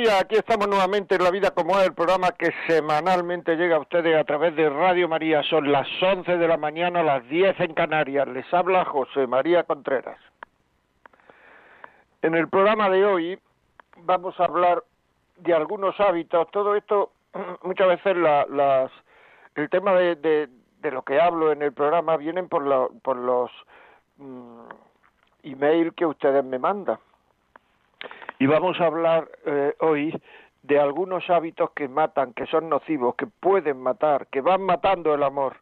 Días. Aquí estamos nuevamente en La Vida como es, el programa que semanalmente llega a ustedes a través de Radio María. Son las 11 de la mañana, las 10 en Canarias. Les habla José María Contreras. En el programa de hoy vamos a hablar de algunos hábitos. Todo esto, muchas veces las, el tema de, de, lo que hablo en el programa vienen por, por los mm, email que ustedes me mandan y vamos a hablar eh, hoy de algunos hábitos que matan, que son nocivos, que pueden matar, que van matando el amor.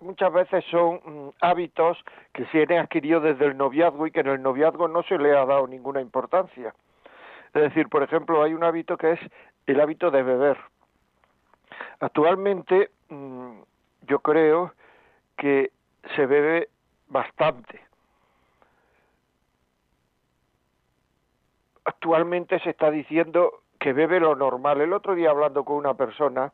muchas veces son mm, hábitos que se han adquirido desde el noviazgo y que en el noviazgo no se le ha dado ninguna importancia. Es decir, por ejemplo, hay un hábito que es el hábito de beber. Actualmente mm, yo creo que se bebe bastante actualmente se está diciendo que bebe lo normal. El otro día hablando con una persona,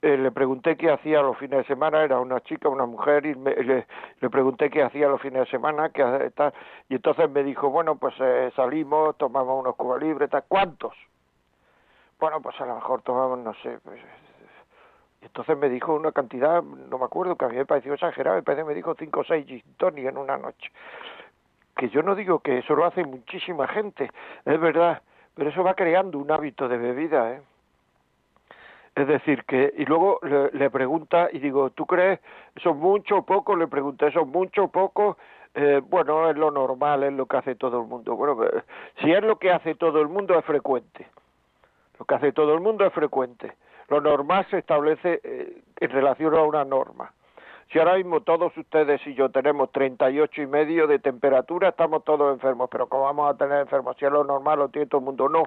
eh, le pregunté qué hacía los fines de semana, era una chica, una mujer, y le, pregunté qué hacía los fines de semana, qué tal, y entonces me dijo, bueno, pues eh, salimos, tomamos unos cubos libres, tal, ¿cuántos? Bueno, pues a lo mejor tomamos, no sé, pues, y entonces me dijo una cantidad, no me acuerdo, que a mí me pareció exagerado, me me dijo cinco o seis gin en una noche que yo no digo que eso lo hace muchísima gente, es verdad, pero eso va creando un hábito de bebida, ¿eh? Es decir, que, y luego le, pregunta, y digo, ¿tú crees eso mucho o poco? Le pregunté, ¿eso mucho o poco? Eh, bueno, es lo normal, es lo que hace todo el mundo. Bueno, eh, si es lo que hace todo el mundo, es frecuente. Lo que hace todo el mundo es frecuente. Lo normal se establece eh, en relación a una norma. Si ahora mismo todos ustedes y yo tenemos 38 y medio de temperatura, estamos todos enfermos, pero ¿cómo vamos a tener enfermos? Si es lo normal, lo tiene todo el mundo, no.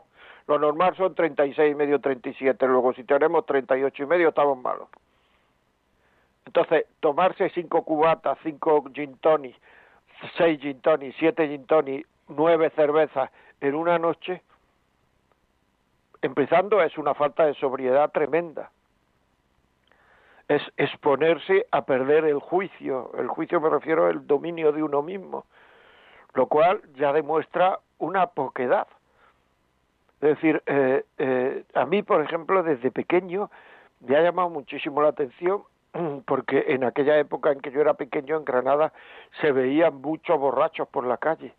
Lo normal son 36 y medio, 37, luego si tenemos 38 y medio estamos malos. Entonces, tomarse cinco cubatas, cinco gin seis gin siete gin nueve cervezas en una noche, empezando es una falta de sobriedad tremenda es exponerse a perder el juicio. El juicio me refiero al dominio de uno mismo, lo cual ya demuestra una poquedad. Es decir, eh, eh, a mí, por ejemplo, desde pequeño me ha llamado muchísimo la atención porque en aquella época en que yo era pequeño en Granada se veían muchos borrachos por la calle.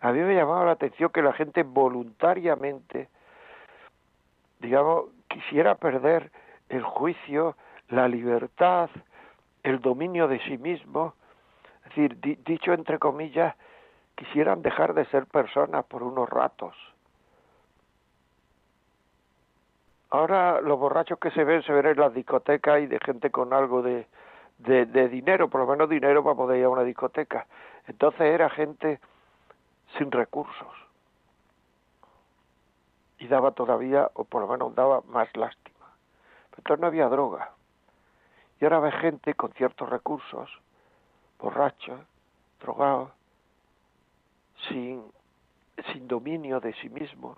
A mí me llamaba la atención que la gente voluntariamente, digamos, quisiera perder el juicio, la libertad, el dominio de sí mismo, es decir, dicho entre comillas, quisieran dejar de ser personas por unos ratos. Ahora los borrachos que se ven se ven en las discotecas y de gente con algo de, de, de dinero, por lo menos dinero para poder ir a una discoteca. Entonces era gente sin recursos. Y daba todavía, o por lo menos daba más lástima. Entonces no había droga. Y ahora ve gente con ciertos recursos, borracha, drogado, sin, sin dominio de sí mismo,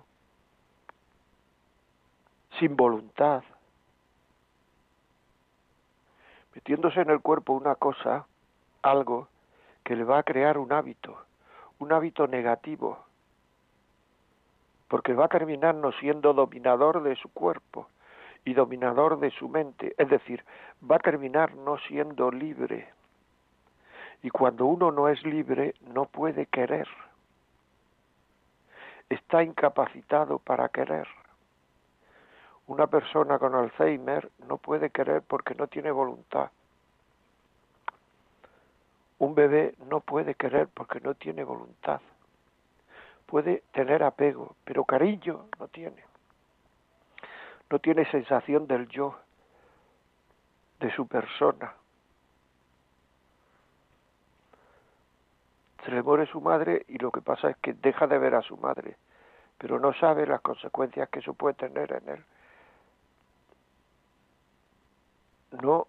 sin voluntad, metiéndose en el cuerpo una cosa, algo que le va a crear un hábito, un hábito negativo, porque va a terminar no siendo dominador de su cuerpo, y dominador de su mente, es decir, va a terminar no siendo libre. Y cuando uno no es libre, no puede querer. Está incapacitado para querer. Una persona con Alzheimer no puede querer porque no tiene voluntad. Un bebé no puede querer porque no tiene voluntad. Puede tener apego, pero cariño no tiene no tiene sensación del yo, de su persona. Se le muere su madre y lo que pasa es que deja de ver a su madre, pero no sabe las consecuencias que eso puede tener en él. No,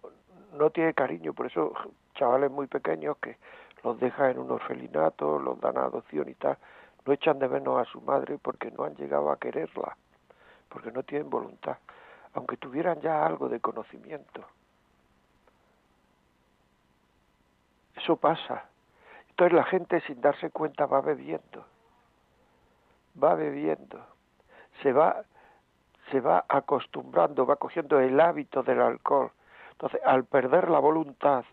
no tiene cariño, por eso chavales muy pequeños que los dejan en un orfelinato, los dan a adopción y tal, no echan de menos a su madre porque no han llegado a quererla, porque no tienen voluntad, aunque tuvieran ya algo de conocimiento. Eso pasa. Entonces la gente sin darse cuenta va bebiendo, va bebiendo, se va, se va acostumbrando, va cogiendo el hábito del alcohol. Entonces, al perder la voluntad,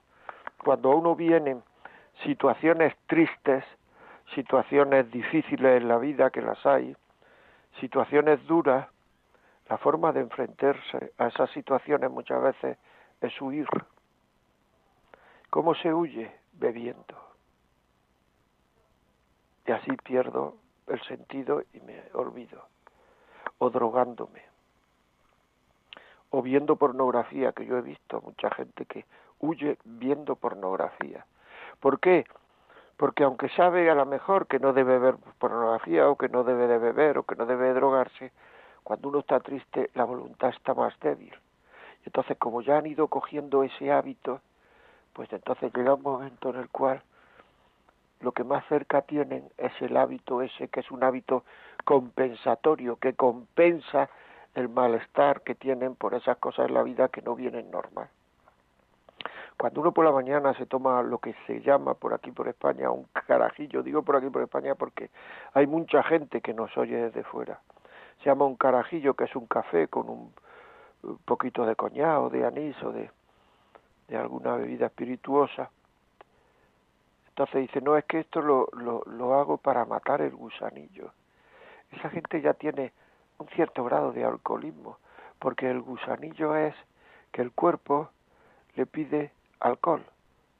cuando a uno vienen situaciones tristes, situaciones difíciles en la vida, que las hay, situaciones duras, la forma de enfrentarse a esas situaciones muchas veces es huir. ¿Cómo se huye? Bebiendo. Y así pierdo el sentido y me olvido. O drogándome. O viendo pornografía, que yo he visto mucha gente que huye viendo pornografía. ¿Por qué? Porque aunque sabe a lo mejor que no debe ver pornografía o que no debe de beber o que no debe drogarse, cuando uno está triste la voluntad está más débil. Entonces, como ya han ido cogiendo ese hábito, pues entonces llega un momento en el cual lo que más cerca tienen es el hábito ese, que es un hábito compensatorio, que compensa el malestar que tienen por esas cosas en la vida que no vienen normal. Cuando uno por la mañana se toma lo que se llama por aquí por España un carajillo, digo por aquí por España porque hay mucha gente que nos oye desde fuera. Se llama un carajillo que es un café con un, poquito de coñado, de anís o de, de alguna bebida espirituosa. Entonces dice, no, es que esto lo, lo, lo hago para matar el gusanillo. Esa gente ya tiene un cierto grado de alcoholismo, porque el gusanillo es que el cuerpo le pide alcohol,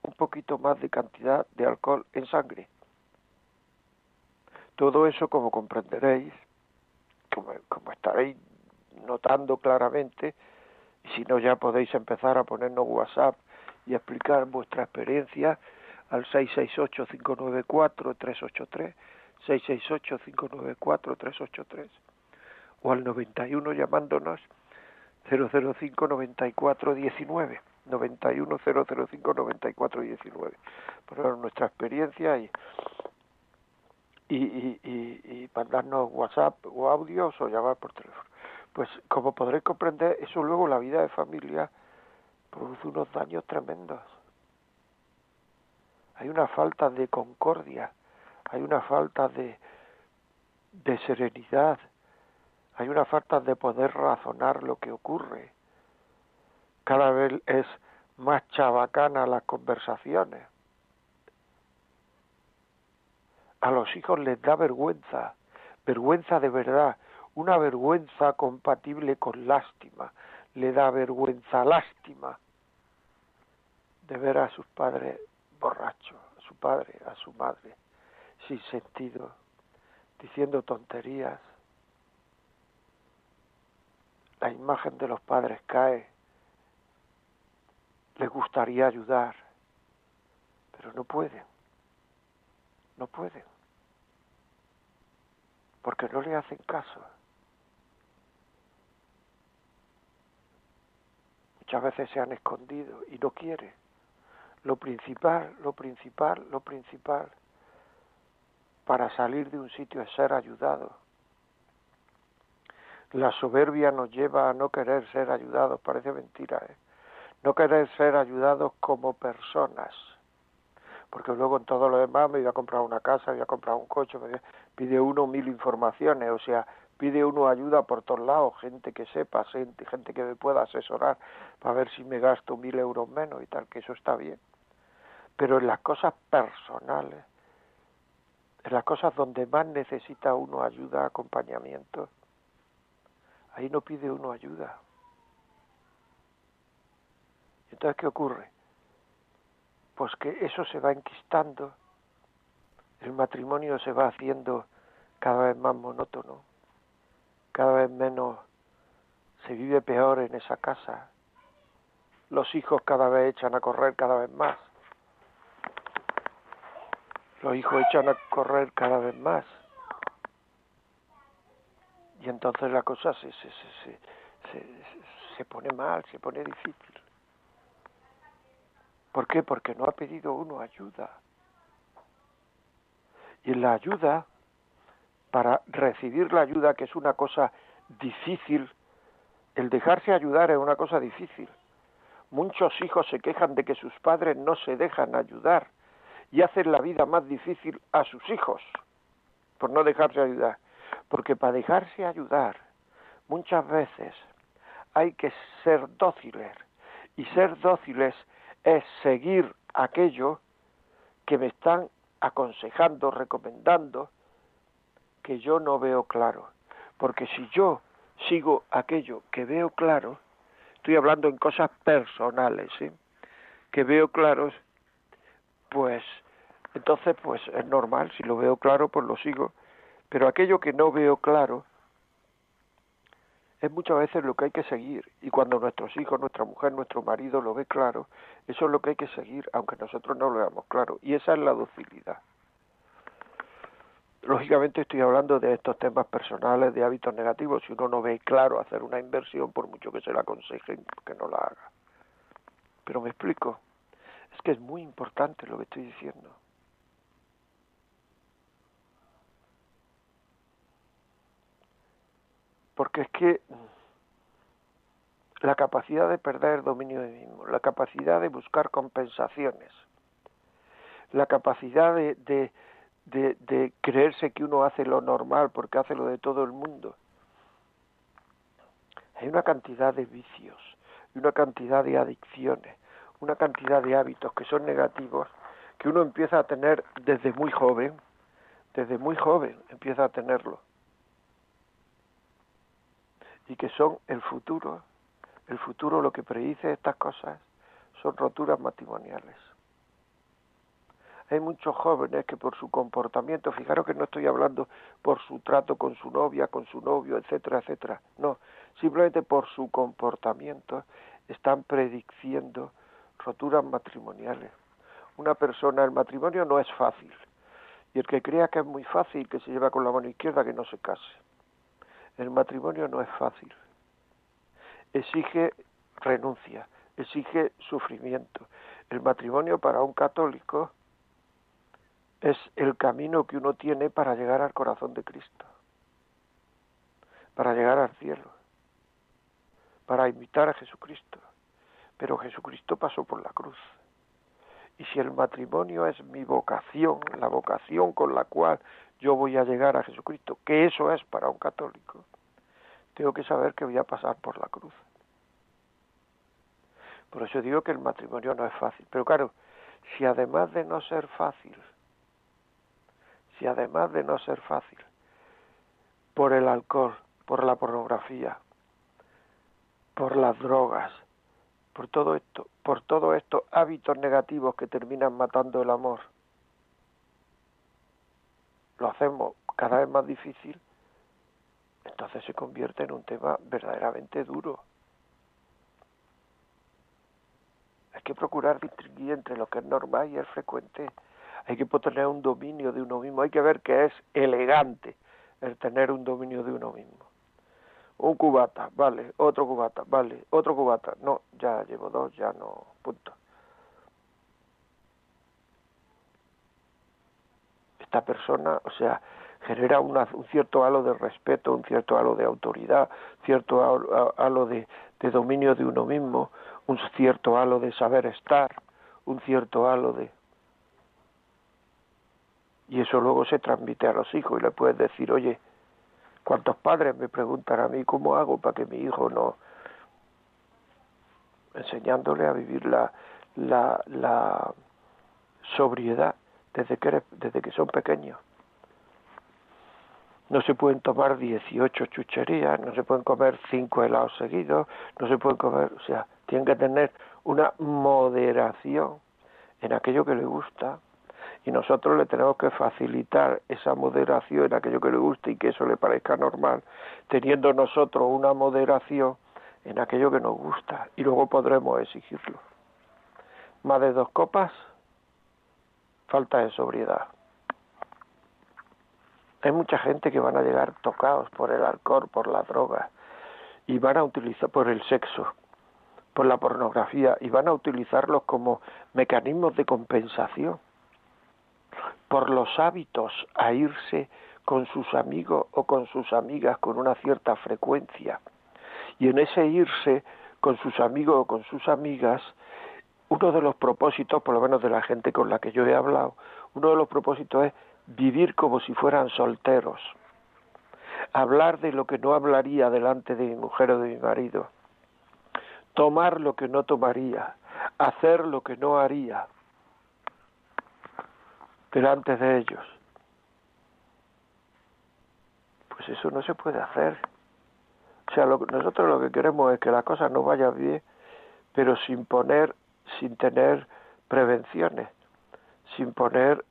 un poquito más de cantidad de alcohol en sangre. Todo eso, como comprenderéis, como, estaréis notando claramente, si no ya podéis empezar a ponernos WhatsApp y explicar vuestra experiencia al 668-594-383, 668-594-383, o al 91 llamándonos 005-94-19. 910059419 por nuestra experiencia y, y, y, y, mandarnos WhatsApp o audios o llamar por teléfono. Pues como podréis comprender, eso luego la vida de familia produce unos daños tremendos. Hay una falta de concordia, hay una falta de, de serenidad, hay una falta de poder razonar lo que ocurre cada vez es más chabacana las conversaciones. A los hijos les da vergüenza, vergüenza de verdad, una vergüenza compatible con lástima, le da vergüenza, lástima de ver a sus padres borrachos, a su padre, a su madre, sin sentido, diciendo tonterías. La imagen de los padres cae le gustaría ayudar, pero no puede, no puede, porque no le hacen caso. Muchas veces se han escondido y no quiere. Lo principal, lo principal, lo principal para salir de un sitio es ser ayudado. La soberbia nos lleva a no querer ser ayudados, parece mentira, ¿eh? no querer ser ayudados como personas, porque luego en todo lo demás me voy a comprar una casa, me voy a comprar un coche, me pide uno mil informaciones, o sea, pide uno ayuda por todos lados, gente que sepa, gente, gente que me pueda asesorar para ver si me gasto mil euros menos y tal, que eso está bien. Pero en las cosas personales, en las cosas donde más necesita uno ayuda, acompañamiento, ahí no pide uno ayuda. Entonces, ¿qué ocurre? Pues que eso se va enquistando, el matrimonio se va haciendo cada vez más monótono, cada vez menos se vive peor en esa casa, los hijos cada vez echan a correr cada vez más, los hijos echan a correr cada vez más, y entonces la cosa se, se, se, se, pone mal, se pone difícil. ¿Por qué? Porque no ha pedido uno ayuda. Y la ayuda, para recibir la ayuda, que es una cosa difícil, el dejarse ayudar es una cosa difícil. Muchos hijos se quejan de que sus padres no se dejan ayudar y hacen la vida más difícil a sus hijos por no dejarse ayudar. Porque para dejarse ayudar, muchas veces hay que ser dóciles. Y ser dóciles es seguir aquello que me están aconsejando, recomendando, que yo no veo claro. Porque si yo sigo aquello que veo claro, estoy hablando en cosas personales, ¿sí? que veo claros, pues entonces pues es normal, si lo veo claro, pues lo sigo, pero aquello que no veo claro es muchas veces lo que hay que seguir, y cuando nuestros hijos, nuestra mujer, nuestro marido lo ve claro, eso es lo que hay que seguir, aunque nosotros no lo veamos claro, y esa es la docilidad. Lógicamente estoy hablando de estos temas personales, de hábitos negativos. Si uno no ve claro hacer una inversión, por mucho que se la aconsejen, que no la haga. Pero me explico. Es que es muy importante lo que estoy diciendo. Porque es que la capacidad de perder dominio de mismo, la capacidad de buscar compensaciones, la capacidad de, de de, creerse que uno hace lo normal porque hace lo de todo el mundo. Hay una cantidad de vicios, una cantidad de adicciones, una cantidad de hábitos que son negativos que uno empieza a tener desde muy joven, desde muy joven empieza a tenerlo. Y que son el futuro, el futuro lo que predice estas cosas son roturas matrimoniales. Hay muchos jóvenes que por su comportamiento, fijaros que no estoy hablando por su trato con su novia, con su novio, etcétera, etcétera. No, simplemente por su comportamiento están prediciendo roturas matrimoniales. Una persona, el matrimonio no es fácil. Y el que crea que es muy fácil, que se lleva con la mano izquierda, que no se case. El matrimonio no es fácil. Exige renuncia, exige sufrimiento. El matrimonio para un católico es el camino que uno tiene para llegar al corazón de Cristo, para llegar al cielo, para imitar a Jesucristo. Pero Jesucristo pasó por la cruz. Y si el matrimonio es mi vocación, la vocación con la cual yo voy a llegar a Jesucristo, que eso es para un católico, tengo que saber que voy a pasar por la cruz. Por eso digo que el matrimonio no es fácil. Pero claro, si además de no ser fácil, si además de no ser fácil, por el alcohol, por la pornografía, por las drogas, por todo esto, por todos estos hábitos negativos que terminan matando el amor, lo hacemos cada vez más difícil, entonces se convierte en un tema verdaderamente duro. Hay que procurar distinguir entre lo que es normal y es frecuente hay que tener un dominio de uno mismo, hay que ver que es elegante el tener un dominio de uno mismo. Un cubata, vale, otro cubata, vale, otro cubata, no, ya llevo dos, ya no, punto. Esta persona, o sea, genera un cierto halo de respeto, un cierto halo de autoridad, cierto halo de, de dominio de uno mismo, un cierto halo de saber estar, un cierto halo de y eso luego se transmite a los hijos y le puedes decir, oye, ¿cuántos padres me preguntan a mí cómo hago para que mi hijo no enseñándole a vivir la, la, la sobriedad desde que, desde que son pequeños? No se pueden tomar 18 chucherías, no se pueden comer 5 helados seguidos, no se pueden comer, o sea, tienen que tener una moderación en aquello que le gusta, y nosotros le tenemos que facilitar esa moderación en aquello que le guste y que eso le parezca normal, teniendo nosotros una moderación en aquello que nos gusta y luego podremos exigirlo. Más de dos copas, falta de sobriedad. Hay mucha gente que van a llegar tocados por el alcohol, por la droga y van a utilizar por el sexo, por la pornografía y van a utilizarlos como mecanismos de compensación, por los hábitos a irse con sus amigos o con sus amigas con una cierta frecuencia. Y en ese irse con sus amigos o con sus amigas, uno de los propósitos, por lo menos de la gente con la que yo he hablado, uno de los propósitos es vivir como si fueran solteros, hablar de lo que no hablaría delante de mi mujer o de mi marido, tomar lo que no tomaría, hacer lo que no haría delante de ellos. Pues eso no se puede hacer. O sea, nosotros lo que queremos es que la cosa no vaya bien, pero sin poner, sin tener prevenciones, sin poner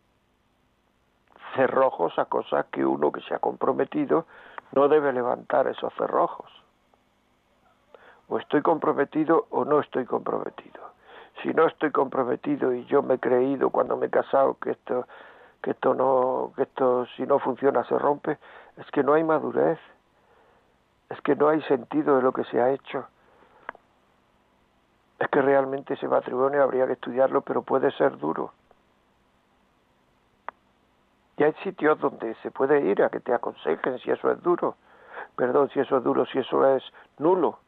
cerrojos a cosas que uno que se ha comprometido no debe levantar esos cerrojos. O estoy comprometido o no estoy comprometido. Si no estoy comprometido y yo me he creído cuando me he casado que esto que esto no que esto si no funciona se rompe, es que no hay madurez. Es que no hay sentido de lo que se ha hecho. Es que realmente ese matrimonio habría que estudiarlo, pero puede ser duro. Y hay sitios donde se puede ir a que te aconsejen si eso es duro. Perdón, si eso es duro, si eso es nulo.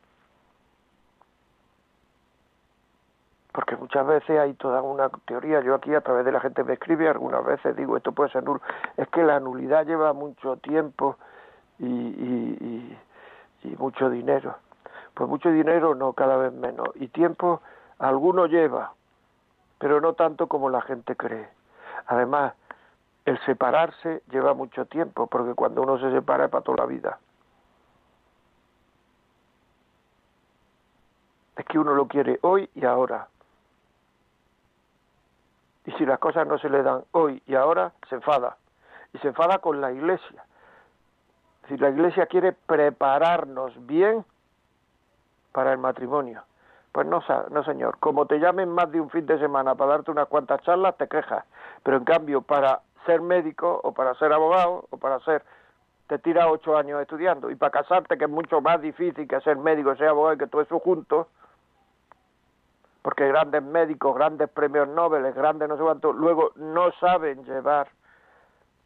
Porque muchas veces hay toda una teoría, yo aquí a través de la gente me escribe, algunas veces digo esto puede ser nulo. Es que la nulidad lleva mucho tiempo y, y, y, y mucho dinero. Pues mucho dinero no, cada vez menos. Y tiempo alguno lleva, pero no tanto como la gente cree. Además, el separarse lleva mucho tiempo, porque cuando uno se separa es para toda la vida. Es que uno lo quiere hoy y ahora. Y si las cosas no se le dan hoy y ahora, se enfada. Y se enfada con la iglesia. Si la iglesia quiere prepararnos bien para el matrimonio. Pues no, no señor, como te llamen más de un fin de semana para darte unas cuantas charlas, te quejas. Pero en cambio, para ser médico o para ser abogado o para ser te tira ocho años estudiando y para casarte que es mucho más difícil que ser médico ser abogado y que todo eso junto porque grandes médicos grandes premios Nobel grandes no sé cuánto luego no saben llevar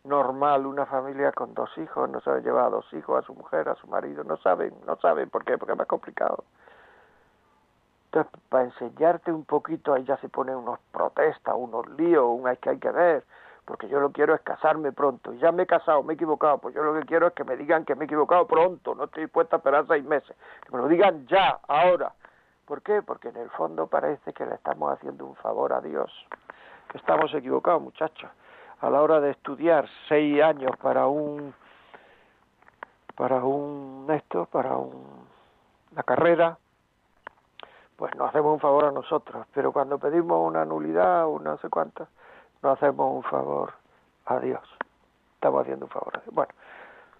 normal una familia con dos hijos no saben llevar a dos hijos a su mujer a su marido no saben no saben por qué porque es más complicado entonces para enseñarte un poquito ahí ya se ponen unos protestas unos líos un hay que hay que ver porque yo lo quiero es casarme pronto. Y ya me he casado, me he equivocado, pues yo lo que quiero es que me digan que me he equivocado pronto, no estoy dispuesta a esperar seis meses, que me lo digan ya, ahora. ¿Por qué? Porque en el fondo parece que le estamos haciendo un favor a Dios, estamos equivocados, muchachos. A la hora de estudiar seis años para un para un esto, para un, una carrera, pues nos hacemos un favor a nosotros, pero cuando pedimos una nulidad o no sé cuántas, no hacemos un favor a Dios. Estamos haciendo un favor a Dios. Bueno,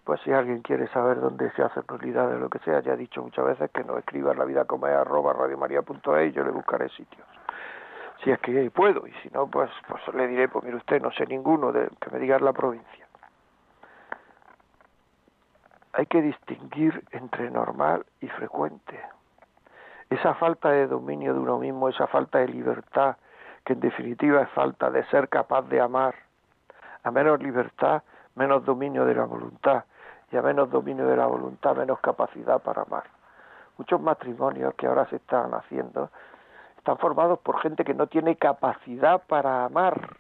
pues si alguien quiere saber dónde se hace nulidad de lo que sea, ya he dicho muchas veces que no escriba la vida como es arroba radiomaria.es y yo le buscaré sitios. Si es que puedo, y si no, pues, pues le diré, pues mire usted, no sé ninguno de que me diga la provincia. Hay que distinguir entre normal y frecuente. Esa falta de dominio de uno mismo, esa falta de libertad, que en definitiva es falta de ser capaz de amar. A menos libertad, menos dominio de la voluntad, y a menos dominio de la voluntad, menos capacidad para amar. Muchos matrimonios que ahora se están haciendo están formados por gente que no tiene capacidad para amar,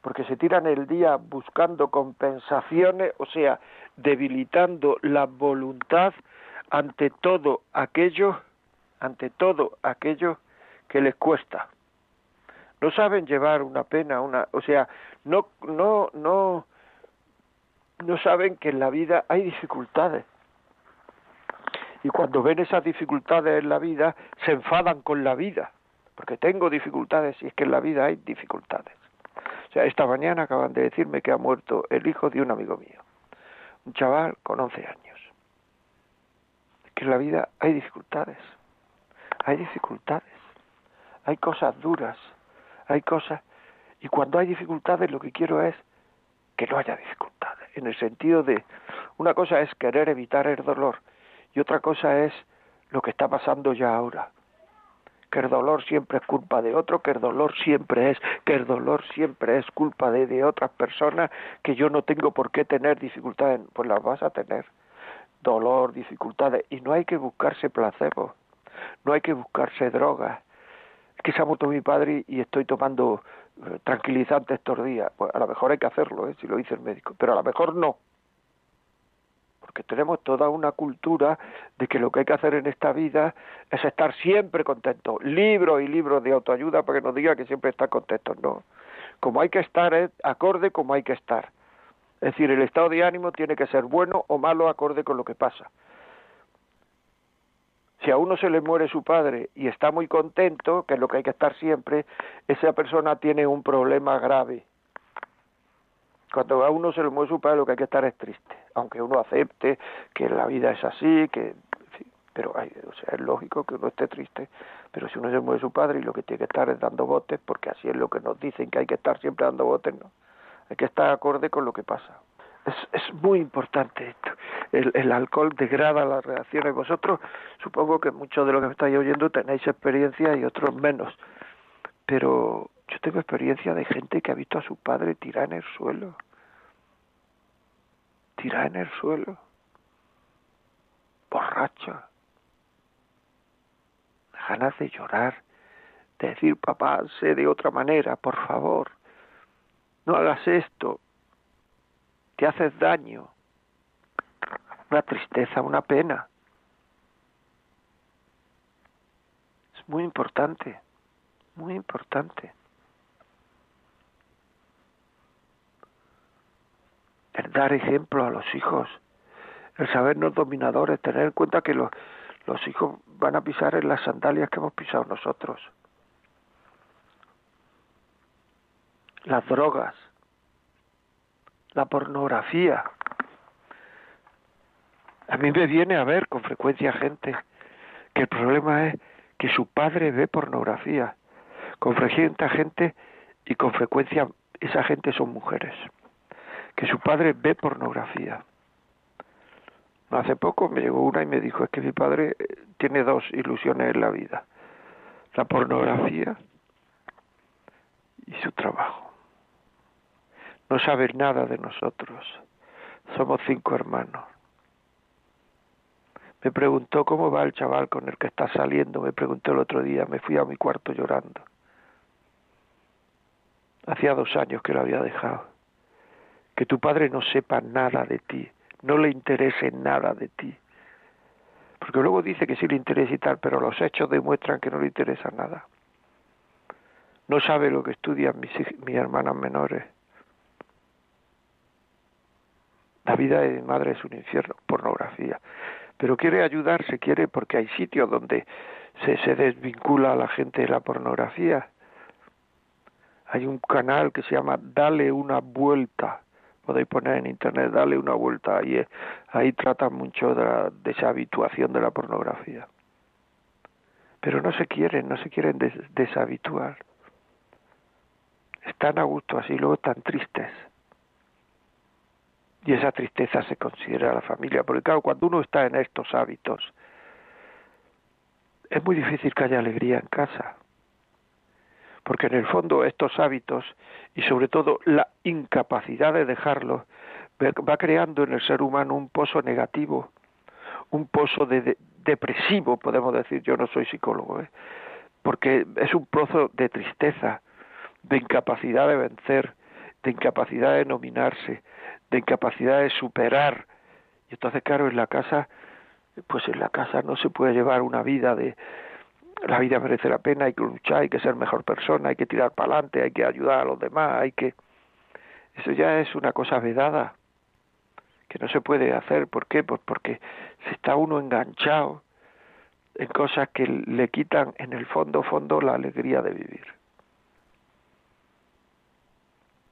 porque se tiran el día buscando compensaciones, o sea, debilitando la voluntad ante todo aquello, ante todo aquello que les cuesta no saben llevar una pena, una, o sea, no, no, no, no saben que en la vida hay dificultades. Y cuando ven esas dificultades en la vida, se enfadan con la vida, porque tengo dificultades y es que en la vida hay dificultades. O sea, esta mañana acaban de decirme que ha muerto el hijo de un amigo mío, un chaval con 11 años. Que en la vida hay dificultades, hay dificultades, hay cosas duras, hay cosas, y cuando hay dificultades lo que quiero es que no haya dificultades, en el sentido de, una cosa es querer evitar el dolor y otra cosa es lo que está pasando ya ahora. que el dolor siempre es culpa de otro, que el dolor siempre es, que el dolor siempre es culpa de, otras personas, que yo no tengo por qué tener dificultades, pues las vas a tener. Dolor, dificultades, y no hay que buscarse placebo, no hay que buscarse drogas. Es que se ha muerto mi padre y estoy tomando eh, tranquilizantes estos días. Pues a lo mejor hay que hacerlo, ¿eh? si lo dice el médico, pero a lo mejor no porque tenemos toda una cultura de que lo que hay que hacer en esta vida es estar siempre contento. Libros y libros de autoayuda para que nos diga que siempre está contento. No. Como hay que estar, es acorde como hay que estar. Es decir, el estado de ánimo tiene que ser bueno o malo acorde con lo que pasa. Si a uno se le muere su padre y está muy contento, que es lo que hay que estar siempre, esa persona tiene un problema grave cuando a uno se le muere su padre, lo que hay que estar es triste, aunque uno acepte que la vida es así, que pero hay, o sea, es lógico que uno esté triste, pero si uno se muere su padre y lo que tiene que estar es dando botes, porque así es lo que nos dicen que hay que estar siempre dando botes, no. Hay que estar acorde con lo que pasa. Es, es muy importante esto. El, el alcohol degrada las reacciones. Vosotros, supongo que muchos de los que me estáis oyendo tenéis experiencia y otros menos. Pero yo tengo experiencia de gente que ha visto a su padre tirar en el suelo tirada en el suelo, borracha, ganas de llorar, de decir, papá, sé de otra manera, por favor, no hagas esto, te haces daño, una tristeza, una pena. Es muy importante, muy importante. El dar ejemplo a los hijos, el sabernos dominadores, tener en cuenta que los, los hijos van a pisar en las sandalias que hemos pisado nosotros. Las drogas, la pornografía. A mí me viene a ver con frecuencia gente que el problema es que su padre ve pornografía. Con frecuencia gente y con frecuencia esa gente son mujeres que su padre ve pornografía. Hace poco me llegó una y me dijo, es que mi padre eh, tiene dos ilusiones en la vida, la pornografía y su trabajo. No sabe nada de nosotros, somos cinco hermanos. Me preguntó cómo va el chaval con el que está saliendo, me preguntó el otro día, me fui a mi cuarto llorando. Hacía dos años que lo había dejado que tu padre no sepa nada de ti, no le interese nada de ti. Porque luego dice que sí le interesa y tal, pero los hechos demuestran que no le interesa nada. No sabe lo que estudian mis, hermanas menores. La vida de mi madre es un infierno, pornografía. Pero quiere ayudarse, quiere porque hay sitios donde se desvincula a la gente de la pornografía. Hay un canal que se llama Dale una vuelta podéis poner en internet, darle una vuelta ahí, ahí tratan mucho de, la, deshabituación de la pornografía. Pero no se quieren, no se quieren deshabituar. Están a gusto así, luego están tristes. Y esa tristeza se considera la familia, porque claro, cuando uno está en estos hábitos, es muy difícil que haya alegría en casa porque en el fondo estos hábitos y sobre todo la incapacidad de dejarlos va creando en el ser humano un pozo negativo, un pozo de, depresivo, podemos decir, yo no soy psicólogo, ¿eh? porque es un pozo de tristeza, de incapacidad de vencer, de incapacidad de nominarse, de incapacidad de superar. Y entonces, claro, en la casa, pues en la casa no se puede llevar una vida de, la vida merece la pena, hay que luchar, hay que ser mejor persona, hay que tirar para adelante, hay que ayudar a los demás, hay que... Eso ya es una cosa vedada, que no se puede hacer. ¿Por qué? Pues porque se está uno enganchado en cosas que le quitan en el fondo, fondo, la alegría de vivir.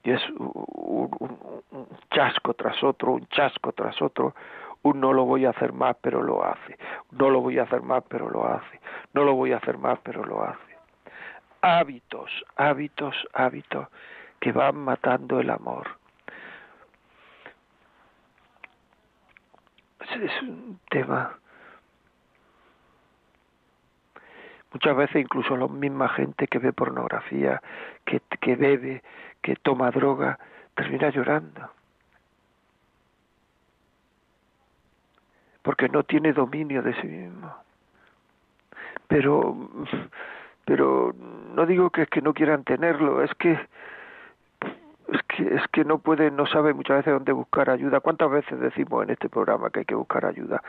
Y es un, un chasco tras otro, un chasco tras otro, un no lo voy a hacer más, pero lo hace. No lo voy a hacer más, pero lo hace. No lo voy a hacer más, pero lo hace. Hábitos, hábitos, hábitos que van matando el amor. Es un tema Muchas veces incluso la misma gente que ve pornografía, que, que bebe, que toma droga, termina llorando. Porque no tiene dominio de sí mismo. Pero, pero no digo que es que no quieran tenerlo, es que es que es que no puede no sabe muchas veces dónde buscar ayuda. Cuántas veces decimos en este programa que hay que buscar ayuda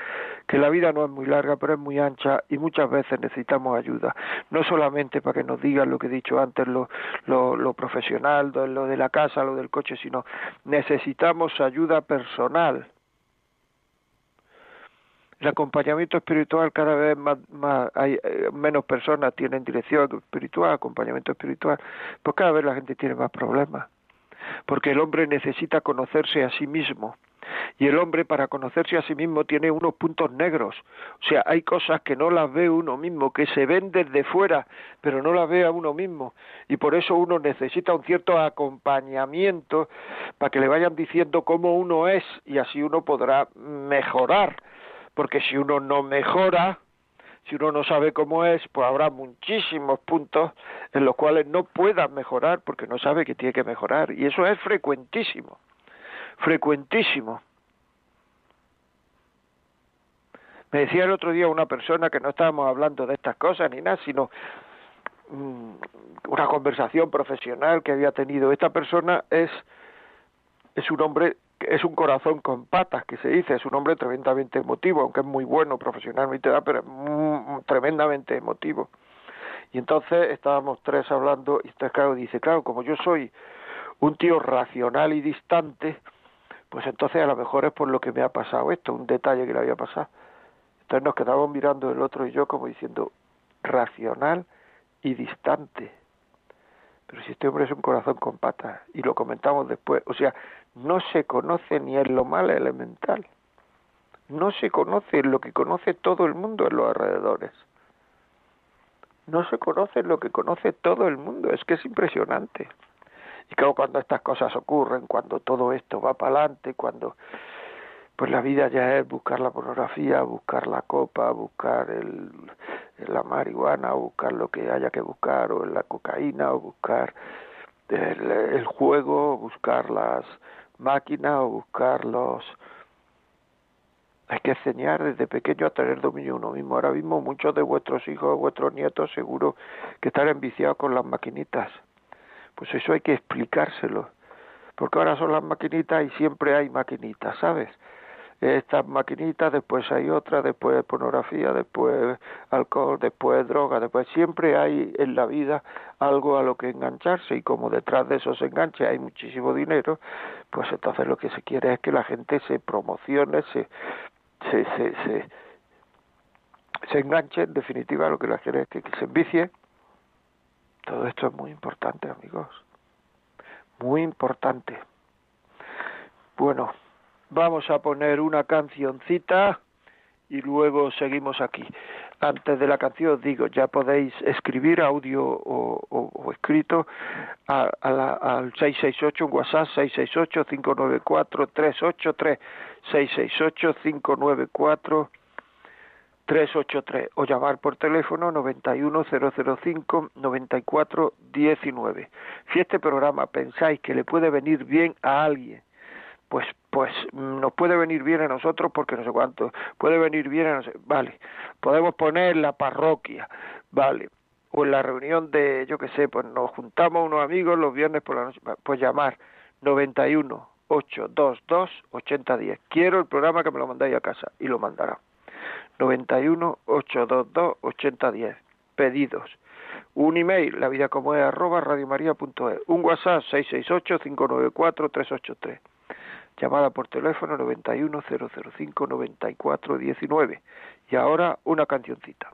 que la vida no es muy larga pero es muy ancha y muchas veces necesitamos ayuda. No solamente para que nos digan lo que he dicho antes lo lo, lo profesional lo de la casa lo del coche sino necesitamos ayuda personal el acompañamiento espiritual cada vez más, más hay eh, menos personas tienen dirección espiritual acompañamiento espiritual pues cada vez la gente tiene más problemas porque el hombre necesita conocerse a sí mismo. Y el hombre para conocerse a sí mismo tiene unos puntos negros. O sea, hay cosas que no las ve uno mismo, que se ven desde fuera, pero no las ve a uno mismo. Y por eso uno necesita un cierto acompañamiento para que le vayan diciendo cómo uno es y así uno podrá mejorar. Porque si uno no mejora, si uno no sabe cómo es, pues habrá muchísimos puntos en los cuales no pueda mejorar porque no sabe que tiene que mejorar. Y eso es frecuentísimo, frecuentísimo. Me decía el otro día una persona que no estábamos hablando de estas cosas ni nada, sino mm, una conversación profesional que había tenido. Esta persona es, es un hombre es un corazón con patas, que se dice, es un hombre tremendamente emotivo, aunque es muy bueno profesionalmente, pero es tremendamente emotivo. Y entonces estábamos tres hablando, y entonces claro, dice, claro, como yo soy un tío racional y distante, pues entonces a lo mejor es por lo que me ha pasado esto, un detalle que le había pasado. Entonces nos quedamos mirando el otro y yo como diciendo, racional y distante. Pero si este hombre es un corazón con patas, y lo comentamos después, o sea, no se conoce ni en lo más elemental. No se conoce lo que conoce todo el mundo en los alrededores. No se conoce lo que conoce todo el mundo. Es que es impresionante. Y claro, cuando estas cosas ocurren, cuando todo esto va para adelante, cuando pues la vida ya es buscar la pornografía, buscar la copa, buscar el, la marihuana, buscar lo que haya que buscar, o la cocaína, o buscar el, el juego, buscar las, máquina o buscarlos. Hay que enseñar desde pequeño a tener dominio uno mismo. Ahora mismo muchos de vuestros hijos vuestros nietos seguro que están enviciados con las maquinitas. Pues eso hay que explicárselo. Porque ahora son las maquinitas y siempre hay maquinitas, ¿sabes? Estas maquinitas, después hay otra, después pornografía, después alcohol, después droga, después siempre hay en la vida algo a lo que engancharse y como detrás de esos enganches hay muchísimo dinero, pues entonces lo que se quiere es que la gente se promocione, se, se, se, se, enganche, en definitiva lo que la quiere es que, que se envicie. Todo esto es muy importante, amigos. Muy importante. Bueno, Vamos a poner una cancioncita y luego seguimos aquí. Antes de la canción os digo, ya podéis escribir audio o, escrito a, al 668 en WhatsApp 668-594-383 668-594-383 o llamar por teléfono 91005-9419. Si este programa pensáis que le puede venir bien a alguien pues pues nos puede venir bien a nosotros porque no sé cuánto, puede venir bien a nosotros, vale, podemos poner la parroquia, vale, o en la reunión de, yo qué sé, pues nos juntamos unos amigos los viernes por la noche, pues llamar 91 822 8010. Quiero el programa que me lo mandáis a casa y lo mandará. 91 822 8010. Pedidos. Un email, la vida como es arroba radiomaria.es. Un WhatsApp 668 594 383 llamada por teléfono 910059419. Y ahora una cancioncita.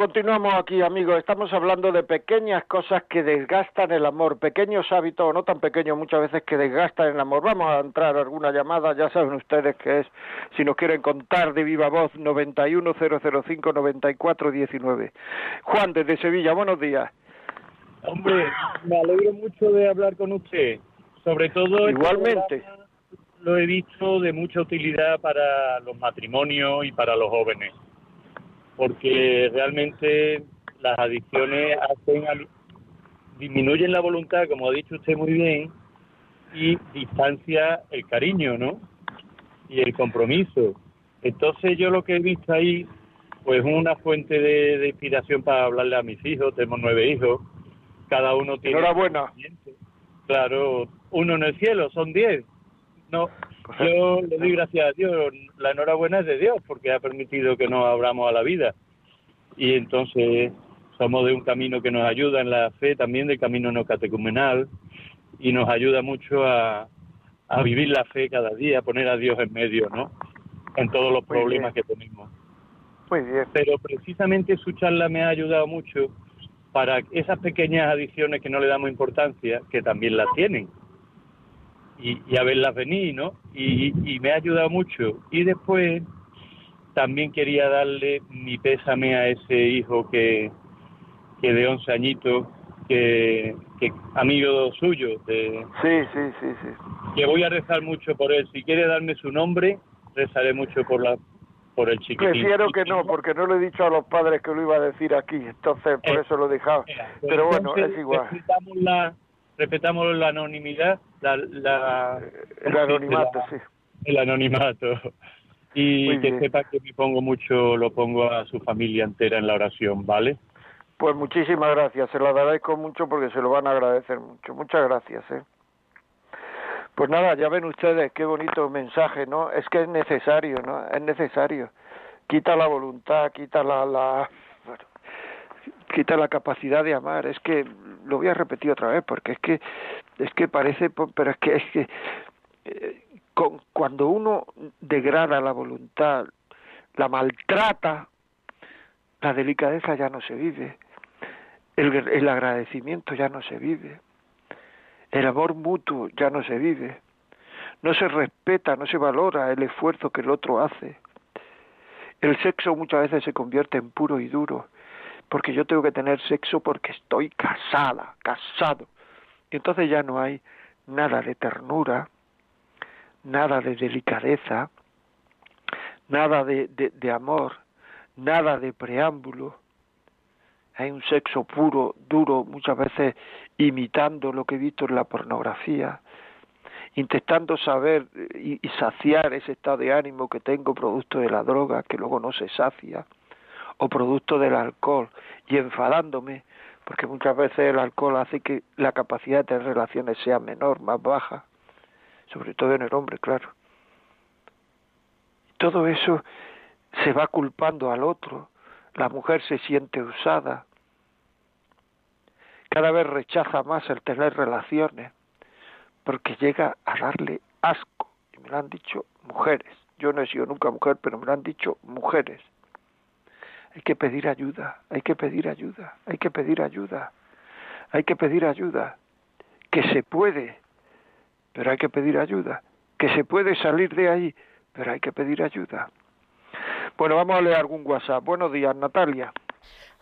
Continuamos aquí, amigos. Estamos hablando de pequeñas cosas que desgastan el amor, pequeños hábitos, no tan pequeños muchas veces, que desgastan el amor. Vamos a entrar a alguna llamada, ya saben ustedes que es, si nos quieren contar de viva voz, 910059419. Juan, desde Sevilla, buenos días. Hombre, me alegro mucho de hablar con usted. Sobre todo... Este Igualmente. Lo he visto de mucha utilidad para los matrimonios y para los jóvenes porque realmente las adicciones hacen disminuyen la voluntad, como ha dicho usted muy bien, y distancia el cariño, ¿no? Y el compromiso. Entonces yo lo que he visto ahí, pues una fuente de, inspiración para hablarle a mis hijos, tenemos nueve hijos, cada uno tiene... Enhorabuena. Claro, uno en el cielo, son diez. No, yo le doy gracias a Dios. La enhorabuena es de Dios porque ha permitido que nos abramos a la vida. Y entonces somos de un camino que nos ayuda en la fe, también del camino no catecumenal, y nos ayuda mucho a, a vivir la fe cada día, a poner a Dios en medio, ¿no? En todos los problemas que tenemos. Muy bien. Pero precisamente su charla me ha ayudado mucho para esas pequeñas adicciones que no le damos importancia, que también las tienen y, a verlas venir, ¿no? Y, me ha ayudado mucho. Y después también quería darle mi pésame a ese hijo que, que de 11 añitos, que, que amigo suyo. De, sí, sí, sí, sí. Que voy a rezar mucho por él. Si quiere darme su nombre, rezaré mucho por la por el chiquitín. Prefiero que no, porque no le he dicho a los padres que lo iba a decir aquí, entonces por eh, eso lo he dejado. Pero bueno, es igual. La, respetamos la anonimidad, la, el anonimato, sí. El anonimato. Y que sepa que me pongo mucho, lo pongo a su familia entera en la oración, ¿vale? Pues muchísimas gracias, se lo agradezco mucho porque se lo van a agradecer mucho. Muchas gracias, ¿eh? Pues nada, ya ven ustedes qué bonito mensaje, ¿no? Es que es necesario, ¿no? Es necesario. Quita la voluntad, quita la, la quita la capacidad de amar. Es que lo voy a repetir otra vez porque es que es que parece, pero es que es que eh, con, cuando uno degrada la voluntad, la maltrata, la delicadeza ya no se vive, el, el agradecimiento ya no se vive, el amor mutuo ya no se vive, no se respeta, no se valora el esfuerzo que el otro hace. El sexo muchas veces se convierte en puro y duro porque yo tengo que tener sexo porque estoy casada, casado. Y entonces ya no hay nada de ternura, nada de delicadeza, nada de, amor, nada de preámbulo. Hay un sexo puro, duro, muchas veces imitando lo que he visto en la pornografía, intentando saber y, y, saciar ese estado de ánimo que tengo producto de la droga, que luego no se sacia o producto del alcohol y enfadándome porque muchas veces el alcohol hace que la capacidad de tener relaciones sea menor, más baja, sobre todo en el hombre, claro. Todo eso se va culpando al otro, la mujer se siente usada, cada vez rechaza más el tener relaciones, porque llega a darle asco, y me lo han dicho mujeres, yo no he sido nunca mujer, pero me lo han dicho mujeres, hay que pedir ayuda, hay que pedir ayuda, hay que pedir ayuda, hay que pedir ayuda, que se puede, pero hay que pedir ayuda, que se puede salir de ahí, pero hay que pedir ayuda. Bueno, vamos a leer algún WhatsApp. Buenos días, Natalia.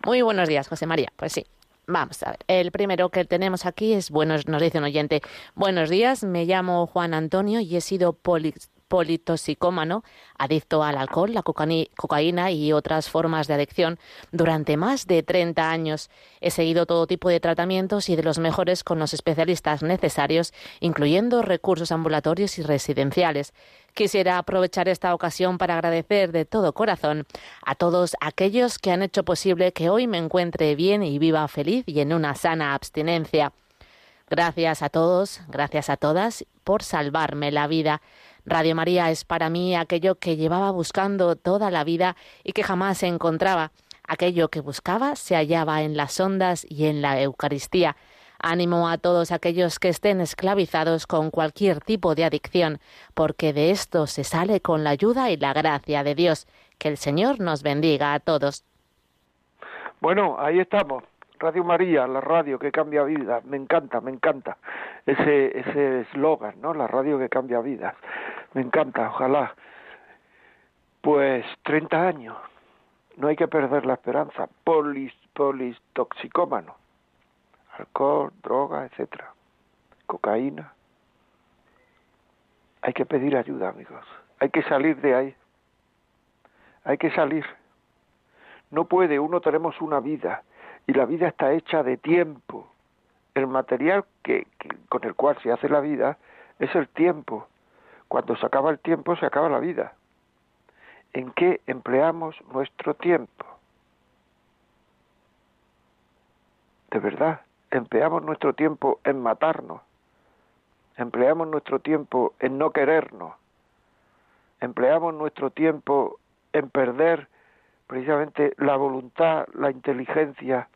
Muy buenos días, José María. Pues sí, Vamos a ver, el primero que tenemos aquí es, bueno, nos dice un oyente, buenos días, me llamo Juan Antonio y he sido politoxicómano, adicto al alcohol, la cocaína y otras formas de adicción durante más de 30 años. He seguido todo tipo de tratamientos y de los mejores con los especialistas necesarios, incluyendo recursos ambulatorios y residenciales. Quisiera aprovechar esta ocasión para agradecer de todo corazón a todos aquellos que han hecho posible que hoy me encuentre bien y viva feliz y en una sana abstinencia. Gracias a todos, gracias a todas por salvarme la vida. Radio María es para mí aquello que llevaba buscando toda la vida y que jamás encontraba. Aquello que buscaba se hallaba en las ondas y en la Eucaristía. Ánimo a todos aquellos que estén esclavizados con cualquier tipo de adicción, porque de esto se sale con la ayuda y la gracia de Dios. Que el Señor nos bendiga a todos. Bueno, ahí estamos. Radio María, la radio que cambia vidas. Me encanta, me encanta ese ese eslogan, ¿no? La radio que cambia vidas. Me encanta, ojalá. Pues 30 años. No hay que perder la esperanza. Polis, polistoxicómano. Alcohol, droga, etcétera. Cocaína. Hay que pedir ayuda, amigos. Hay que salir de ahí. Hay que salir. No puede, uno tenemos una vida y la vida está hecha de tiempo. El material que, con el cual se hace la vida es el tiempo. Cuando se acaba el tiempo, se acaba la vida. ¿En qué empleamos nuestro tiempo? De verdad, empleamos nuestro tiempo en matarnos, empleamos nuestro tiempo en no querernos, empleamos nuestro tiempo en perder precisamente la voluntad, la inteligencia,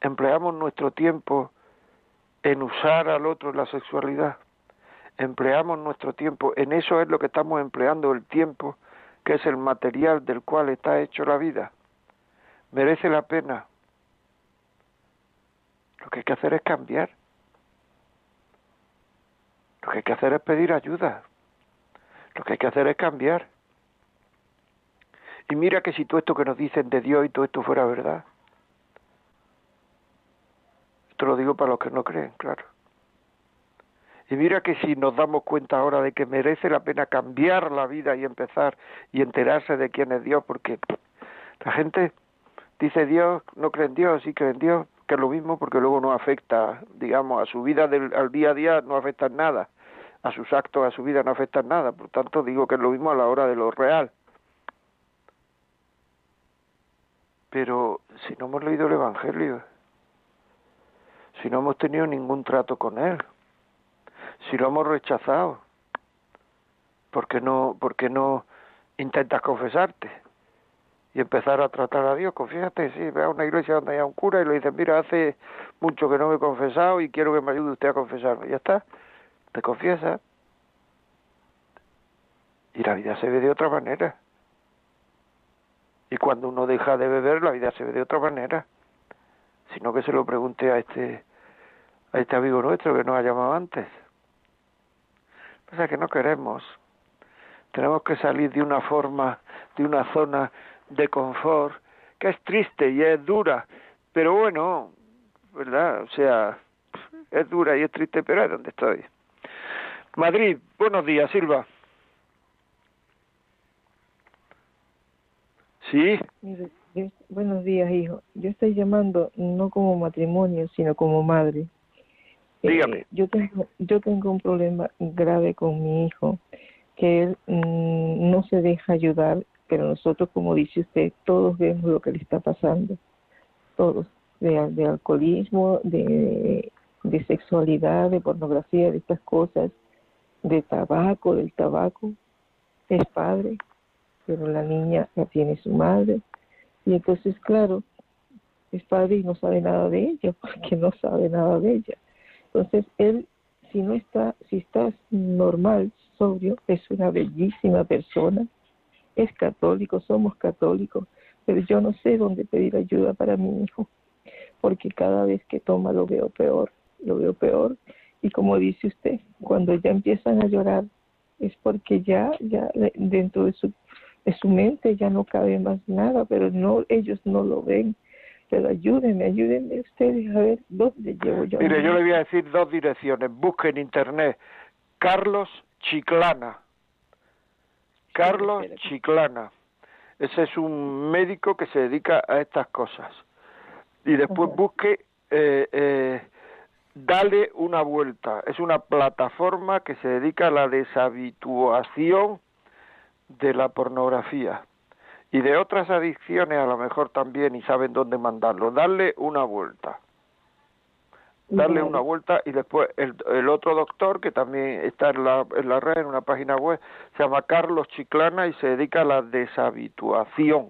empleamos nuestro tiempo en usar al otro la sexualidad, empleamos nuestro tiempo, en eso es lo que estamos empleando el tiempo, que es el material del cual está hecho la vida. Merece la pena. Lo que hay que hacer es cambiar. Lo que hay que hacer es pedir ayuda. Lo que hay que hacer es cambiar. Y mira que si todo esto que nos dicen de Dios y todo esto fuera verdad. Esto lo digo para los que no creen, claro. Y mira que si nos damos cuenta ahora de que merece la pena cambiar la vida y empezar y enterarse de quién es Dios, porque la gente dice Dios, no cree en Dios, sí cree en Dios, que es lo mismo porque luego no afecta, digamos, a su vida del, al día a día no afecta nada, a sus actos, a su vida no afecta nada, por tanto digo que es lo mismo a la hora de lo real. Pero si no hemos leído el Evangelio, si no hemos tenido ningún trato con Él, si lo hemos rechazado, ¿por qué no, por no intentas confesarte y empezar a tratar a Dios? Confiésate, sí, ve a una iglesia donde haya un cura y le dices, mira, hace mucho que no me he confesado y quiero que me ayude usted a confesarme. Ya está, te confiesa y la vida se ve de otra manera. Y cuando uno deja de beber, la vida se ve de otra manera. Sino que se lo pregunte a este, a este amigo nuestro que nos ha llamado antes. O sea que no queremos. Tenemos que salir de una forma, de una zona de confort que es triste y es dura, pero bueno, ¿verdad? O sea, es dura y es triste, pero es donde estoy. Madrid, buenos días, Silva. Sí. buenos días, hijo. Yo estoy llamando no como matrimonio, sino como madre. Dígame. Eh, yo tengo yo tengo un problema grave con mi hijo, que él mm, no se deja ayudar, pero nosotros, como dice usted, todos vemos lo que le está pasando, todos, de, de alcoholismo, de, de sexualidad, de pornografía, de estas cosas, de tabaco, del tabaco, es padre, pero la niña ya tiene su madre, y entonces, claro, es padre y no sabe nada de ella, porque no sabe nada de ella entonces, él, si no está, si está normal, sobrio, es una bellísima persona, es católico, somos católicos, pero yo no sé dónde pedir ayuda para mi hijo, porque cada vez que toma lo veo peor, lo veo peor, y como dice usted, cuando ya empiezan a llorar es porque ya, ya dentro de su, de su mente ya no cabe más nada, pero no, ellos no lo ven, pero ayúdenme, ayúdenme ustedes a ver dónde llevo yo. Mire, yo le voy a decir dos direcciones. Busque en internet Carlos Chiclana. Carlos Chiclana. Ese es un médico que se dedica a estas cosas. Y después busque eh, eh, Dale una vuelta. Es una plataforma que se dedica a la deshabituación de la pornografía y de otras adicciones a lo mejor también y saben dónde mandarlo. Darle una vuelta. Darle una vuelta y después el, el, otro doctor que también está en la, en la red, en una página web, se llama Carlos Chiclana y se dedica a la deshabituación.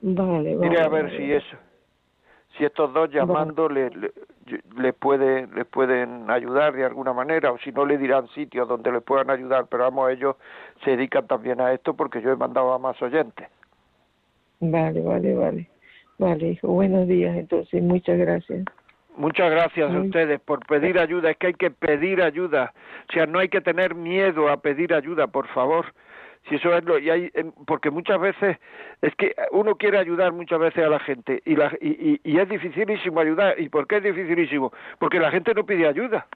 Vale, Mire a ver si eso si estos dos llamando le, le, puede, le pueden ayudar de alguna manera o si no le dirán sitios donde le puedan ayudar, pero vamos, ellos se dedican también a esto porque yo he mandado a más oyentes. Vale, vale, vale. Vale, hijo. Buenos días, entonces. Muchas gracias. Muchas gracias a ustedes por pedir ayuda. Es que hay que pedir ayuda. O sea, no hay que tener miedo a pedir ayuda, por favor. Si eso es lo y hay em, porque muchas veces es que uno quiere ayudar muchas veces a la gente y la y, y, es dificilísimo ayudar. ¿Y por qué es dificilísimo? Porque la gente no pide ayuda.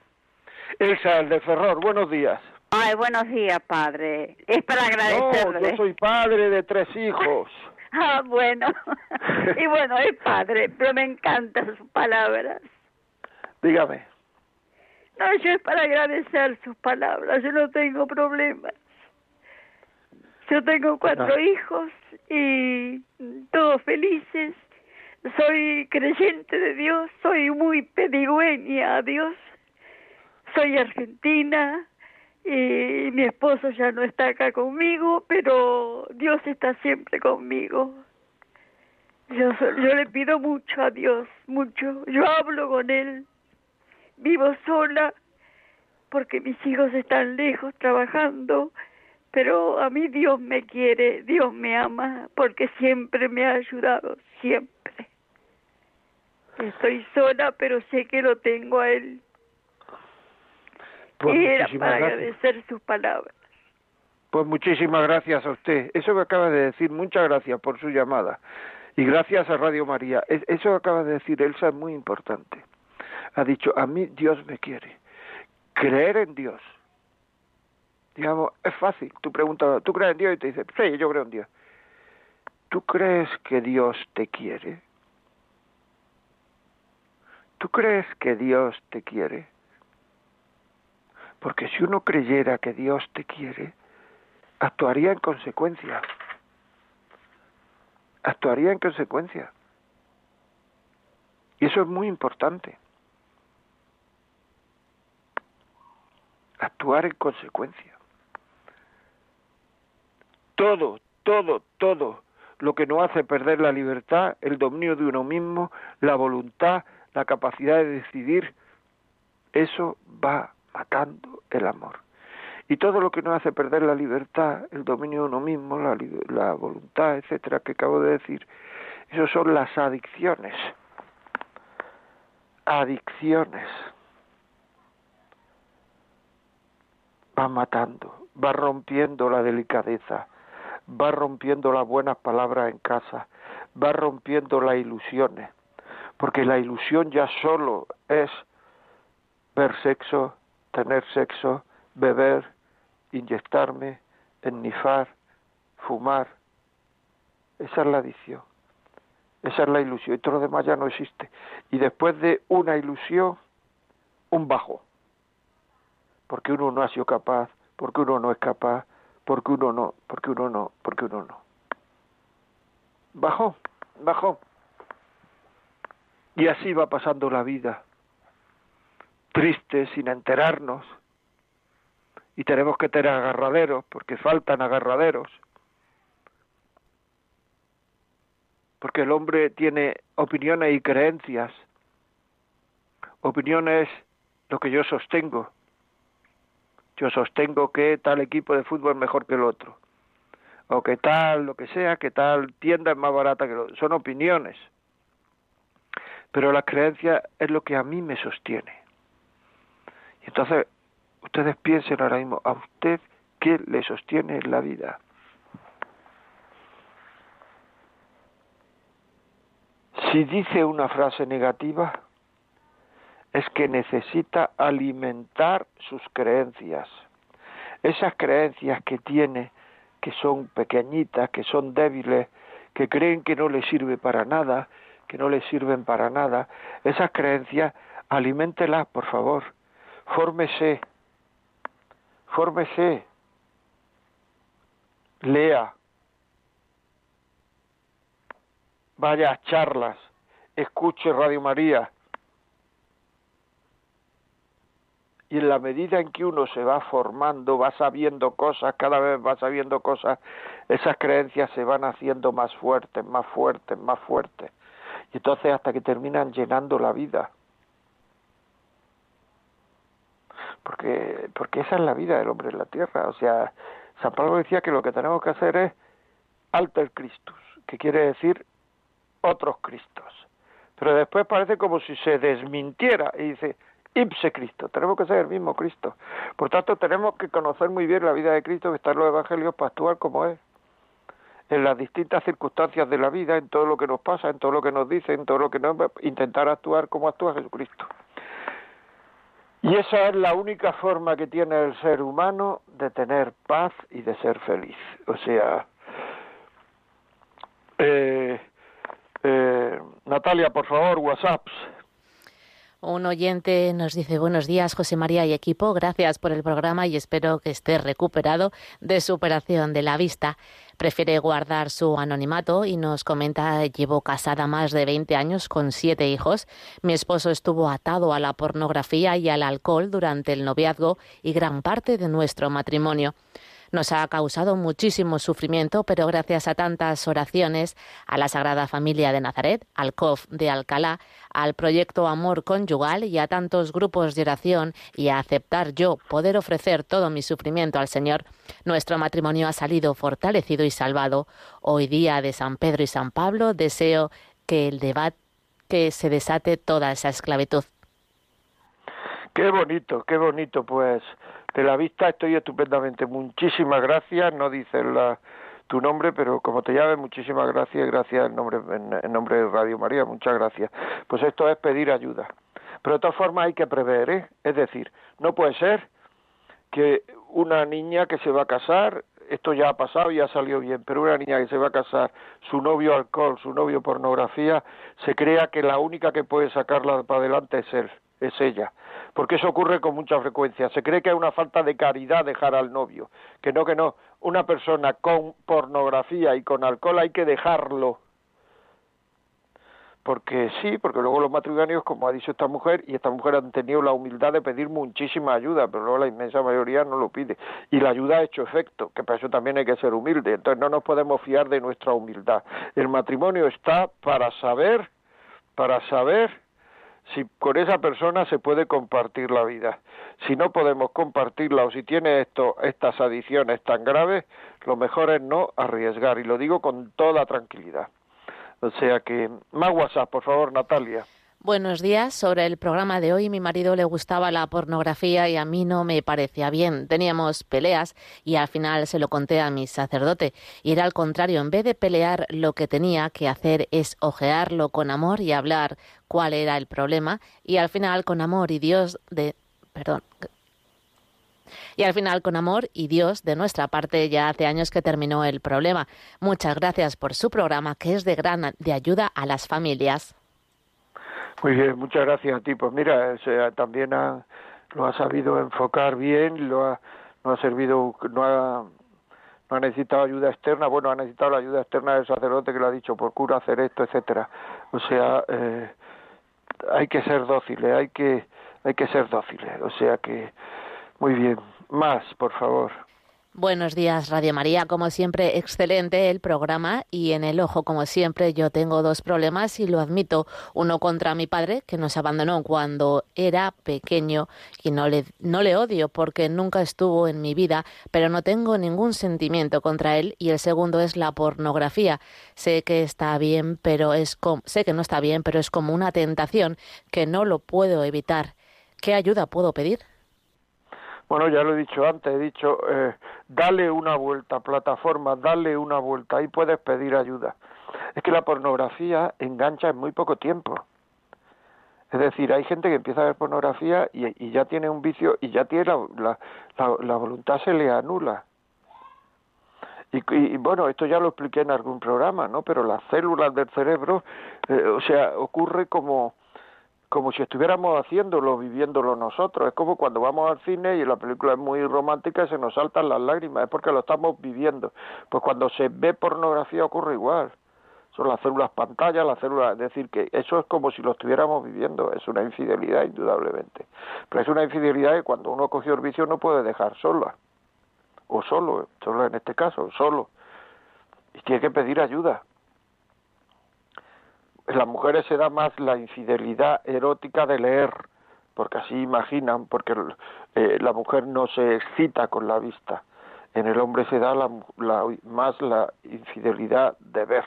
Elsa, el de Ferror, buenos días. Ay, buenos días, padre. Es para agradecerle. No, yo soy padre de tres hijos. ah, bueno. y bueno, es padre, pero me encantan sus palabras. Dígame. No, yo es para agradecer sus palabras. Yo no tengo problemas. Yo tengo cuatro hijos y todos felices. Soy creyente de Dios, soy muy pedigüeña a Dios. Soy argentina y mi esposo ya no está acá conmigo, pero Dios está siempre conmigo. Yo, yo le pido mucho a Dios, mucho. Yo hablo con Él. Vivo sola porque mis hijos están lejos trabajando pero a mí Dios me quiere, Dios me ama, porque siempre me ha ayudado, siempre. Estoy sola, pero sé que lo tengo a Él. Pues y era para agradecer sus palabras. Pues muchísimas gracias a usted. Eso que acaba de decir, muchas gracias por su llamada. Y gracias a Radio María. Eso que acaba de decir Elsa es muy importante. Ha dicho, a mí Dios me quiere. Creer en Dios Digamos, es fácil. Tú preguntas, ¿tú crees en Dios? Y te dice, sí, yo creo en Dios. ¿Tú crees que Dios te quiere? ¿Tú crees que Dios te quiere? Porque si uno creyera que Dios te quiere, actuaría en consecuencia. Actuaría en consecuencia. Y eso es muy importante. Actuar en consecuencia todo, todo, todo lo que nos hace perder la libertad, el dominio de uno mismo, la voluntad, la capacidad de decidir, eso va matando el amor. Y todo lo que nos hace perder la libertad, el dominio de uno mismo, la, la voluntad, etcétera, que acabo de decir, eso son las adicciones. Adicciones. Va matando, va rompiendo la delicadeza, va rompiendo las buenas palabras en casa, va rompiendo las ilusiones, porque la ilusión ya solo es ver sexo, tener sexo, beber, inyectarme, ennifar, fumar. Esa es la adicción. Esa es la ilusión. Y todo lo demás ya no existe. Y después de una ilusión, un bajo. Porque uno no ha sido capaz, porque uno no es capaz, porque uno no, porque uno no, porque uno no. Bajó, bajó. Y así va pasando la vida, triste, sin enterarnos. Y tenemos que tener agarraderos, porque faltan agarraderos. Porque el hombre tiene opiniones y creencias. Opiniones lo que yo sostengo yo sostengo que tal equipo de fútbol es mejor que el otro, o que tal, lo que sea, que tal tienda es más barata que el otro. Son opiniones. Pero la creencia es lo que a mí me sostiene. Y entonces, ustedes piensen ahora mismo, ¿a usted qué le sostiene en la vida? Si dice una frase negativa, es que necesita alimentar sus creencias. Esas creencias que tiene, que son pequeñitas, que son débiles, que creen que no le sirve para nada, que no le sirven para nada, esas creencias, aliméntelas, por favor. Fórmese, fórmese, lea, vaya a charlas, escuche Radio María, y en la medida en que uno se va formando, va sabiendo cosas, cada vez va sabiendo cosas, esas creencias se van haciendo más fuertes, más fuertes, más fuertes. Y entonces hasta que terminan llenando la vida. Porque, porque esa es la vida del hombre en la tierra. O sea, San Pablo decía que lo que tenemos que hacer es alter Christus, que quiere decir otros Cristos. Pero después parece como si se desmintiera y dice, ipse Cristo, tenemos que ser el mismo Cristo. Por tanto, tenemos que conocer muy bien la vida de Cristo en los Evangelios para actuar como es. En las distintas circunstancias de la vida, en todo lo que nos pasa, en todo lo que nos dice, en todo lo que nos... intentar actuar como actúa Jesucristo. Y esa es la única forma que tiene el ser humano de tener paz y de ser feliz. O sea, eh, eh, Natalia, por favor, WhatsApp. Un oyente nos dice buenos días, José María y equipo. Gracias por el programa y espero que esté recuperado de su operación de la vista. Prefiere guardar su anonimato y nos comenta llevo casada más de 20 años con siete hijos. Mi esposo estuvo atado a la pornografía y al alcohol durante el noviazgo y gran parte de nuestro matrimonio. Nos ha causado muchísimo sufrimiento, pero gracias a tantas oraciones, a la Sagrada Familia de Nazaret, al COF de Alcalá, al proyecto Amor Conyugal y a tantos grupos de oración y a aceptar yo poder ofrecer todo mi sufrimiento al Señor, nuestro matrimonio ha salido fortalecido y salvado. Hoy día de San Pedro y San Pablo deseo que el debate que se desate toda esa esclavitud. Qué bonito, qué bonito, pues de la vista estoy estupendamente. Muchísimas gracias, no dices la, tu nombre, pero como te llames, muchísimas gracias, gracias en nombre, en, nombre de Radio María, muchas gracias. Pues esto es pedir ayuda. Pero de todas formas hay que prever, ¿eh? Es decir, no puede ser que una niña que se va a casar, esto ya ha pasado y ha salido bien, pero una niña que se va a casar, su novio alcohol, su novio pornografía, se crea que la única que puede sacarla para adelante es él, es ella porque eso ocurre con mucha frecuencia. Se cree que hay una falta de caridad dejar al novio, que no, que no. Una persona con pornografía y con alcohol hay que dejarlo. Porque sí, porque luego los matrimonios, como ha dicho esta mujer, y esta mujer han tenido la humildad de pedir muchísima ayuda, pero luego la inmensa mayoría no lo pide. Y la ayuda ha hecho efecto, que para eso también hay que ser humilde. Entonces no nos podemos fiar de nuestra humildad. El matrimonio está para saber, para saber si con esa persona se puede compartir la vida. Si no podemos compartirla o si tiene esto, estas adicciones tan graves, lo mejor es no arriesgar y lo digo con toda tranquilidad. O sea que más WhatsApp, por favor, Natalia. Buenos días. Sobre el programa de hoy, mi marido le gustaba la pornografía y a mí no me parecía bien. Teníamos peleas y al final se lo conté a mi sacerdote. Y era al contrario, en vez de pelear, lo que tenía que hacer es ojearlo con amor y hablar cuál era el problema. Y al final, con amor y Dios de. Perdón. Y al final, con amor y Dios de nuestra parte, ya hace años que terminó el problema. Muchas gracias por su programa, que es de gran de ayuda a las familias. Muy bien, muchas gracias a ti. Pues mira, también lo ha sabido enfocar bien, lo ha, no ha servido, no ha, no ha necesitado ayuda externa, bueno, ha necesitado la ayuda externa del sacerdote que lo ha dicho, por cura hacer esto, etcétera. O sea, eh, hay que ser dóciles, hay que, hay que ser dóciles. O sea que, muy bien. Más, por favor. Buenos días, Radio María. Como siempre, excelente el programa y en el ojo, como siempre, yo tengo dos problemas y lo admito. Uno contra mi padre, que nos abandonó cuando era pequeño y no le, no le odio porque nunca estuvo en mi vida, pero no tengo ningún sentimiento contra él. Y el segundo es la pornografía. Sé que está bien, pero es sé que no está bien, pero es como una tentación que no lo puedo evitar. ¿Qué ayuda puedo pedir? Bueno, ya lo he dicho antes, he dicho, eh, dale una vuelta, plataforma, dale una vuelta, ahí puedes pedir ayuda. Es que la pornografía engancha en muy poco tiempo. Es decir, hay gente que empieza a ver pornografía y, ya tiene un vicio y ya tiene la, la, voluntad se le anula. Y, bueno, esto ya lo expliqué en algún programa, ¿no? Pero las células del cerebro, eh, o sea, ocurre como como si estuviéramos haciéndolo, viviéndolo nosotros. Es como cuando vamos al cine y la película es muy romántica y se nos saltan las lágrimas, es porque lo estamos viviendo. Pues cuando se ve pornografía ocurre igual. Son las células pantalla, las células, es decir, que eso es como si lo estuviéramos viviendo, es una infidelidad indudablemente. Pero es una infidelidad que cuando uno cogió el vicio no puede dejar sola, o solo, solo en este caso, solo. Y tiene que pedir ayuda las mujeres se da más la infidelidad erótica de leer, porque así imaginan, porque eh, la mujer no se excita con la vista. En el hombre se da la, más la infidelidad de ver,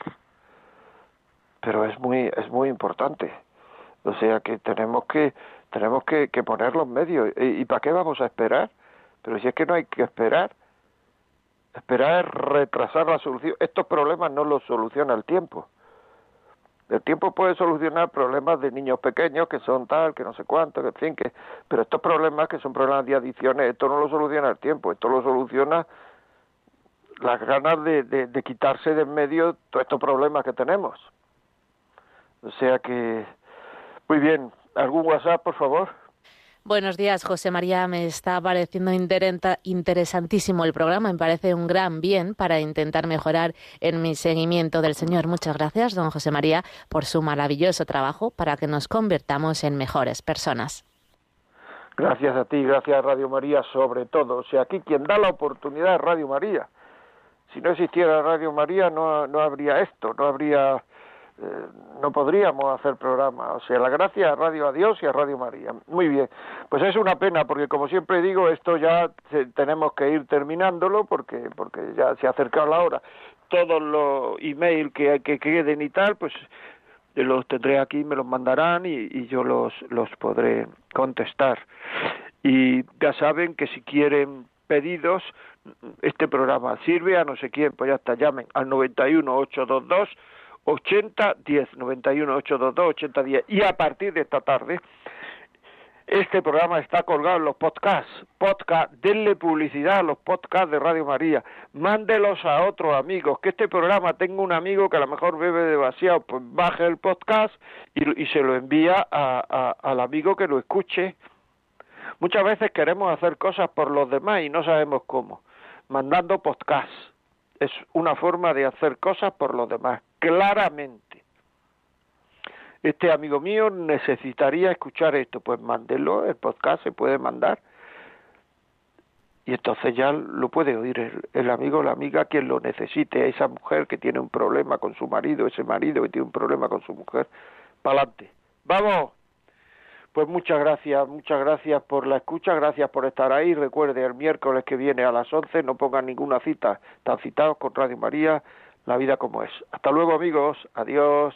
pero es muy es muy importante. O sea que tenemos que tenemos que, que poner los medios ¿Y, para qué vamos a esperar pero si es que no hay que esperar esperar es retrasar la solución. Estos problemas no los soluciona el tiempo el tiempo puede solucionar problemas de niños pequeños que son tal, que no sé cuánto, que en fin, que, pero estos problemas que son problemas de adicciones, esto no lo soluciona el tiempo, esto lo soluciona las ganas de, de, quitarse de en medio todos estos problemas que tenemos. O sea que, muy bien, ¿algún WhatsApp, por favor? Buenos días, José María. Me está pareciendo interesantísimo el programa. Me parece un gran bien para intentar mejorar en mi seguimiento del Señor. Muchas gracias, don José María, por su maravilloso trabajo para que nos convirtamos en mejores personas. Gracias a ti, gracias a Radio María sobre todo. O sea, aquí quien da la oportunidad es Radio María. Si no existiera Radio María no, no habría esto, no habría eh, no podríamos hacer programa. O sea, la gracia a Radio a Dios y a Radio María. Muy bien. Pues es una pena porque como siempre digo, esto ya tenemos que ir terminándolo porque porque ya se ha acercado la hora. Todos los emails que, que queden y tal, pues los tendré aquí, me los mandarán y, y yo los, los podré contestar. Y ya saben que si quieren pedidos, este programa sirve a no sé quién, pues ya está, llamen al 91 822 8010 91 822 8010 y a partir de esta tarde este programa está colgado en los podcasts. Podcast, denle publicidad a los podcasts de Radio María. Mándelos a otros amigos. Que este programa tenga un amigo que a lo mejor bebe demasiado, pues baje el podcast y, se lo envía al amigo que lo escuche. Muchas veces queremos hacer cosas por los demás y no sabemos cómo. Mandando podcasts. Es una forma de hacer cosas por los demás claramente. Este amigo mío necesitaría escuchar esto, pues mándelo, el podcast se puede mandar y entonces ya lo puede oír el, el, amigo o la amiga quien lo necesite, esa mujer que tiene un problema con su marido, ese marido que tiene un problema con su mujer, para adelante. Vamos. Pues muchas gracias, muchas gracias por la escucha, gracias por estar ahí. Recuerde, el miércoles que viene a las 11 no pongan ninguna cita, están citados con Radio María la vida como es. Hasta luego amigos, adiós.